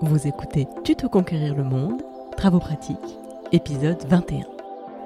Vous écoutez Tuto Conquérir le Monde, Travaux pratiques, épisode 21.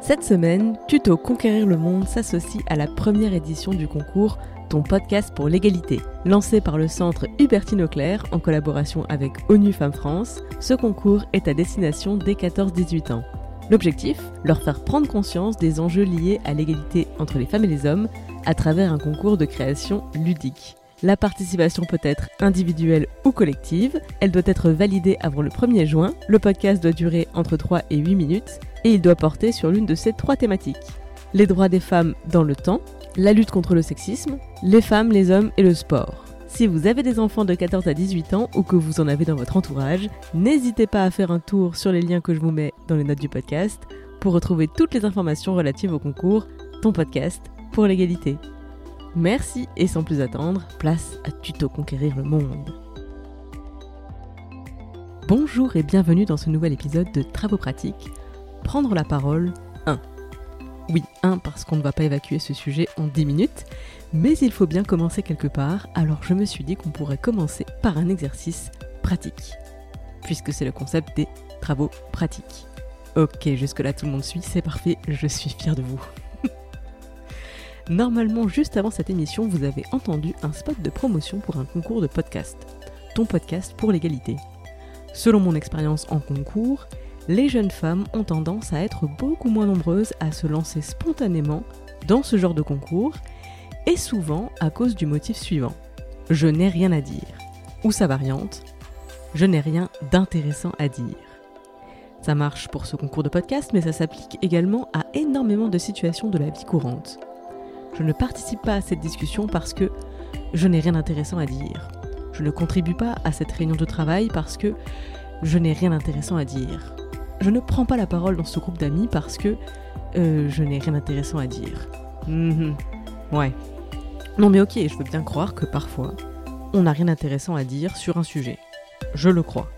Cette semaine, Tuto Conquérir le Monde s'associe à la première édition du concours Ton podcast pour l'égalité. Lancé par le centre Hubertine Auclair en collaboration avec ONU Femmes France, ce concours est à destination des 14-18 ans. L'objectif Leur faire prendre conscience des enjeux liés à l'égalité entre les femmes et les hommes à travers un concours de création ludique. La participation peut être individuelle ou collective, elle doit être validée avant le 1er juin, le podcast doit durer entre 3 et 8 minutes, et il doit porter sur l'une de ces trois thématiques. Les droits des femmes dans le temps, la lutte contre le sexisme, les femmes, les hommes et le sport. Si vous avez des enfants de 14 à 18 ans ou que vous en avez dans votre entourage, n'hésitez pas à faire un tour sur les liens que je vous mets dans les notes du podcast pour retrouver toutes les informations relatives au concours Ton podcast pour l'égalité. Merci et sans plus attendre, place à Tuto Conquérir le Monde. Bonjour et bienvenue dans ce nouvel épisode de Travaux pratiques. Prendre la parole 1. Oui, 1 parce qu'on ne va pas évacuer ce sujet en 10 minutes, mais il faut bien commencer quelque part, alors je me suis dit qu'on pourrait commencer par un exercice pratique, puisque c'est le concept des travaux pratiques. Ok, jusque-là tout le monde suit, c'est parfait, je suis fier de vous. Normalement, juste avant cette émission, vous avez entendu un spot de promotion pour un concours de podcast. Ton podcast pour l'égalité. Selon mon expérience en concours, les jeunes femmes ont tendance à être beaucoup moins nombreuses à se lancer spontanément dans ce genre de concours, et souvent à cause du motif suivant. Je n'ai rien à dire. Ou sa variante, je n'ai rien d'intéressant à dire. Ça marche pour ce concours de podcast, mais ça s'applique également à énormément de situations de la vie courante. Je ne participe pas à cette discussion parce que je n'ai rien d'intéressant à dire. Je ne contribue pas à cette réunion de travail parce que je n'ai rien d'intéressant à dire. Je ne prends pas la parole dans ce groupe d'amis parce que euh, je n'ai rien d'intéressant à dire. Mhm. Ouais. Non mais ok, je veux bien croire que parfois, on n'a rien d'intéressant à dire sur un sujet. Je le crois.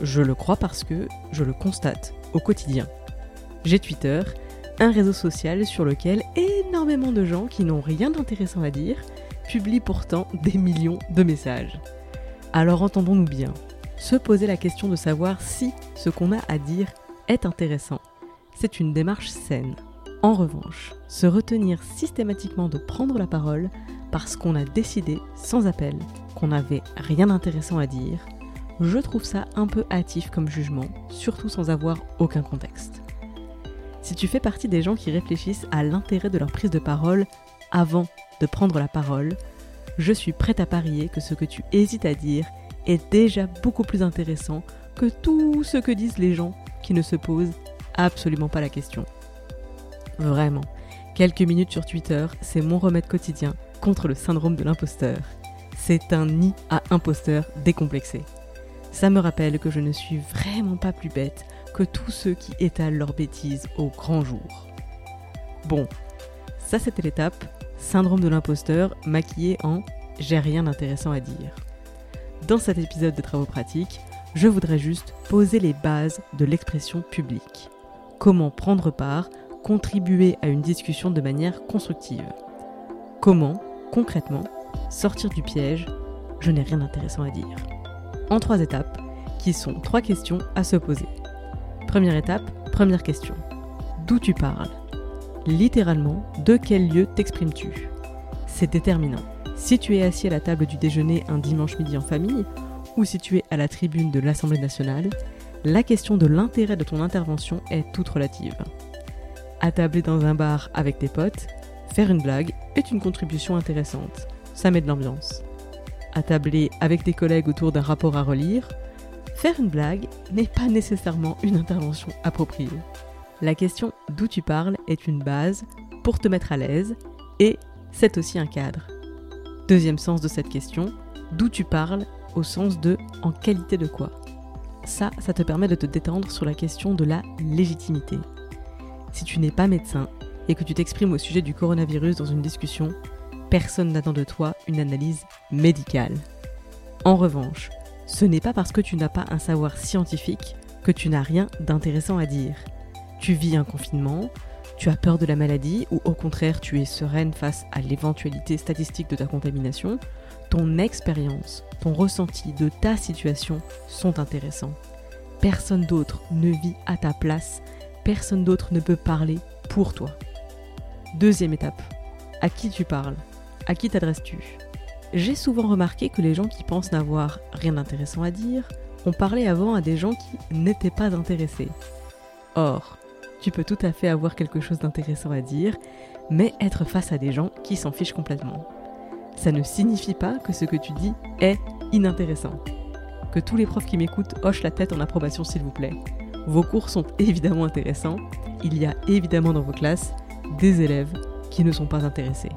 Je le crois parce que je le constate au quotidien. J'ai Twitter un réseau social sur lequel énormément de gens qui n'ont rien d'intéressant à dire publient pourtant des millions de messages. Alors entendons-nous bien, se poser la question de savoir si ce qu'on a à dire est intéressant, c'est une démarche saine. En revanche, se retenir systématiquement de prendre la parole parce qu'on a décidé, sans appel, qu'on n'avait rien d'intéressant à dire, je trouve ça un peu hâtif comme jugement, surtout sans avoir aucun contexte. Si tu fais partie des gens qui réfléchissent à l'intérêt de leur prise de parole avant de prendre la parole, je suis prête à parier que ce que tu hésites à dire est déjà beaucoup plus intéressant que tout ce que disent les gens qui ne se posent absolument pas la question. Vraiment, quelques minutes sur Twitter, c'est mon remède quotidien contre le syndrome de l'imposteur. C'est un nid à imposteur décomplexé. Ça me rappelle que je ne suis vraiment pas plus bête que tous ceux qui étalent leurs bêtises au grand jour. Bon, ça c'était l'étape syndrome de l'imposteur maquillé en j'ai rien d'intéressant à dire. Dans cet épisode de travaux pratiques, je voudrais juste poser les bases de l'expression publique. Comment prendre part, contribuer à une discussion de manière constructive. Comment, concrètement, sortir du piège je n'ai rien d'intéressant à dire. En trois étapes, qui sont trois questions à se poser. Première étape, première question. D'où tu parles? Littéralement, de quel lieu t'exprimes-tu? C'est déterminant. Si tu es assis à la table du déjeuner un dimanche midi en famille, ou si tu es à la tribune de l'Assemblée nationale, la question de l'intérêt de ton intervention est toute relative. Attabler dans un bar avec tes potes, faire une blague est une contribution intéressante. Ça met de l'ambiance. Attabler avec tes collègues autour d'un rapport à relire, Faire une blague n'est pas nécessairement une intervention appropriée. La question d'où tu parles est une base pour te mettre à l'aise et c'est aussi un cadre. Deuxième sens de cette question, d'où tu parles au sens de en qualité de quoi? Ça, ça te permet de te détendre sur la question de la légitimité. Si tu n'es pas médecin et que tu t'exprimes au sujet du coronavirus dans une discussion, personne n'attend de toi une analyse médicale. En revanche, ce n'est pas parce que tu n'as pas un savoir scientifique que tu n'as rien d'intéressant à dire. Tu vis un confinement, tu as peur de la maladie ou au contraire tu es sereine face à l'éventualité statistique de ta contamination, ton expérience, ton ressenti de ta situation sont intéressants. Personne d'autre ne vit à ta place, personne d'autre ne peut parler pour toi. Deuxième étape, à qui tu parles? À qui t'adresses-tu? J'ai souvent remarqué que les gens qui pensent n'avoir rien d'intéressant à dire ont parlé avant à des gens qui n'étaient pas intéressés. Or, tu peux tout à fait avoir quelque chose d'intéressant à dire, mais être face à des gens qui s'en fichent complètement. Ça ne signifie pas que ce que tu dis est inintéressant. Que tous les profs qui m'écoutent hochent la tête en approbation s'il vous plaît. Vos cours sont évidemment intéressants, il y a évidemment dans vos classes des élèves qui ne sont pas intéressés.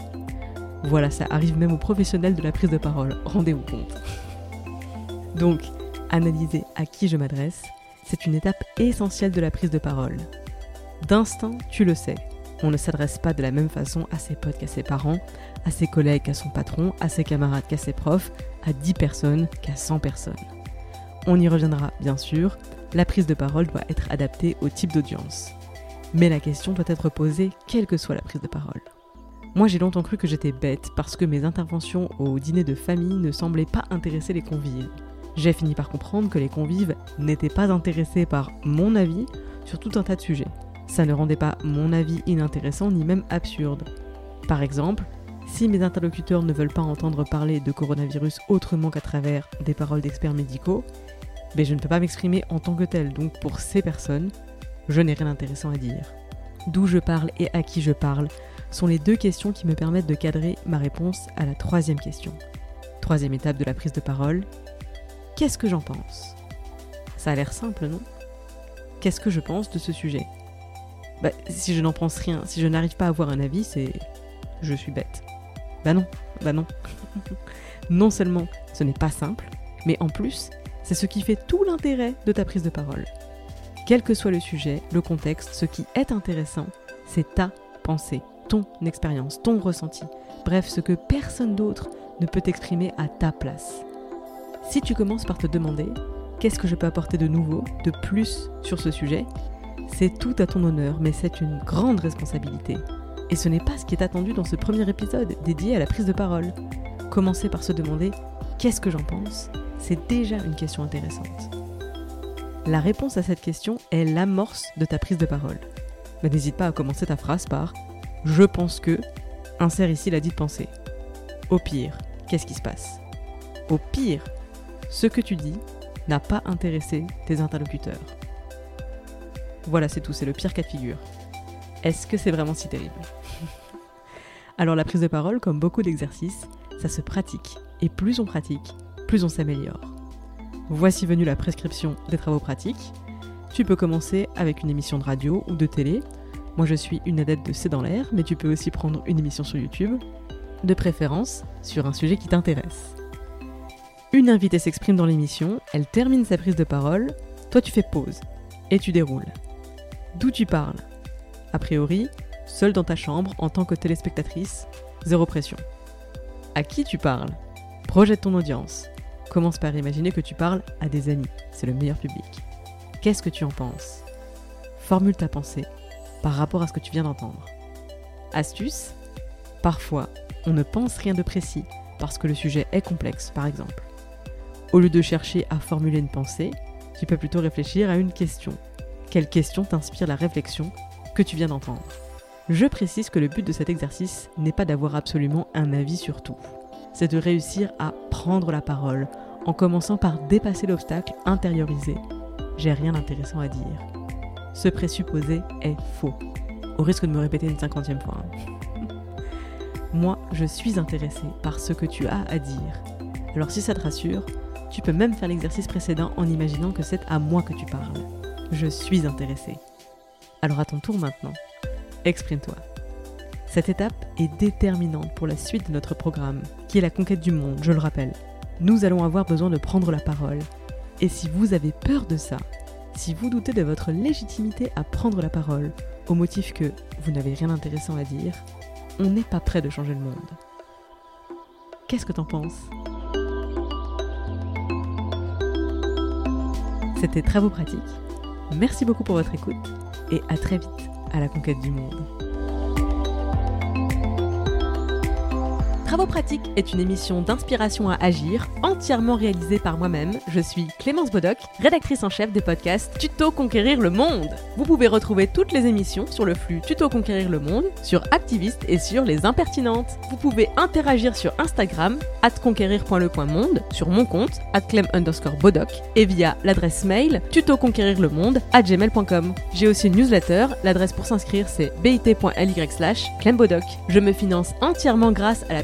Voilà, ça arrive même aux professionnels de la prise de parole, rendez-vous compte. Donc, analyser à qui je m'adresse, c'est une étape essentielle de la prise de parole. D'instinct, tu le sais, on ne s'adresse pas de la même façon à ses potes qu'à ses parents, à ses collègues qu'à son patron, à ses camarades qu'à ses profs, à 10 personnes qu'à 100 personnes. On y reviendra bien sûr, la prise de parole doit être adaptée au type d'audience. Mais la question doit être posée quelle que soit la prise de parole. Moi j'ai longtemps cru que j'étais bête parce que mes interventions au dîner de famille ne semblaient pas intéresser les convives. J'ai fini par comprendre que les convives n'étaient pas intéressés par mon avis sur tout un tas de sujets. Ça ne rendait pas mon avis inintéressant ni même absurde. Par exemple, si mes interlocuteurs ne veulent pas entendre parler de coronavirus autrement qu'à travers des paroles d'experts médicaux, ben je ne peux pas m'exprimer en tant que tel, donc pour ces personnes, je n'ai rien d'intéressant à dire. D'où je parle et à qui je parle sont les deux questions qui me permettent de cadrer ma réponse à la troisième question. Troisième étape de la prise de parole, qu'est-ce que j'en pense? Ça a l'air simple, non? Qu'est-ce que je pense de ce sujet? Bah, si je n'en pense rien, si je n'arrive pas à avoir un avis, c'est. Je suis bête. Bah non, bah non. non seulement ce n'est pas simple, mais en plus, c'est ce qui fait tout l'intérêt de ta prise de parole. Quel que soit le sujet, le contexte, ce qui est intéressant, c'est ta pensée, ton expérience, ton ressenti. Bref, ce que personne d'autre ne peut exprimer à ta place. Si tu commences par te demander qu'est-ce que je peux apporter de nouveau, de plus sur ce sujet, c'est tout à ton honneur, mais c'est une grande responsabilité. Et ce n'est pas ce qui est attendu dans ce premier épisode dédié à la prise de parole. Commencer par se demander qu'est-ce que j'en pense, c'est déjà une question intéressante. La réponse à cette question est l'amorce de ta prise de parole. Mais n'hésite pas à commencer ta phrase par Je pense que, insère ici la dite pensée. Au pire, qu'est-ce qui se passe? Au pire, ce que tu dis n'a pas intéressé tes interlocuteurs. Voilà, c'est tout, c'est le pire cas de figure. Est-ce que c'est vraiment si terrible? Alors la prise de parole, comme beaucoup d'exercices, ça se pratique. Et plus on pratique, plus on s'améliore. Voici venue la prescription des travaux pratiques. Tu peux commencer avec une émission de radio ou de télé. Moi je suis une adepte de C'est dans l'air, mais tu peux aussi prendre une émission sur YouTube, de préférence sur un sujet qui t'intéresse. Une invitée s'exprime dans l'émission, elle termine sa prise de parole, toi tu fais pause et tu déroules. D'où tu parles A priori, seule dans ta chambre en tant que téléspectatrice, zéro pression. À qui tu parles? Projette ton audience. Commence par imaginer que tu parles à des amis, c'est le meilleur public. Qu'est-ce que tu en penses? Formule ta pensée par rapport à ce que tu viens d'entendre. Astuce? Parfois, on ne pense rien de précis parce que le sujet est complexe, par exemple. Au lieu de chercher à formuler une pensée, tu peux plutôt réfléchir à une question quelle question t'inspire la réflexion que tu viens d'entendre? Je précise que le but de cet exercice n'est pas d'avoir absolument un avis sur tout. C'est de réussir à prendre la parole en commençant par dépasser l'obstacle intériorisé. J'ai rien d'intéressant à dire. Ce présupposé est faux. Au risque de me répéter une cinquantième fois. Hein. Moi, je suis intéressé par ce que tu as à dire. Alors si ça te rassure, tu peux même faire l'exercice précédent en imaginant que c'est à moi que tu parles. Je suis intéressé. Alors à ton tour maintenant, exprime-toi. Cette étape est déterminante pour la suite de notre programme, qui est la conquête du monde, je le rappelle. Nous allons avoir besoin de prendre la parole. Et si vous avez peur de ça, si vous doutez de votre légitimité à prendre la parole, au motif que vous n'avez rien d'intéressant à dire, on n'est pas prêt de changer le monde. Qu'est-ce que t'en penses? C'était Travaux pratiques. Merci beaucoup pour votre écoute et à très vite à la conquête du monde. Travaux pratiques est une émission d'inspiration à agir, entièrement réalisée par moi-même. Je suis Clémence Bodoc, rédactrice en chef des podcasts Tuto Conquérir le Monde. Vous pouvez retrouver toutes les émissions sur le flux Tuto Conquérir le Monde, sur Activiste et sur Les Impertinentes. Vous pouvez interagir sur Instagram, conquérir.le.monde, sur mon compte, clem underscore bodoc, et via l'adresse mail tutoconquérirlemonde à gmail.com. J'ai aussi une newsletter, l'adresse pour s'inscrire c'est bit.ly slash clembodoc. Je me finance entièrement grâce à la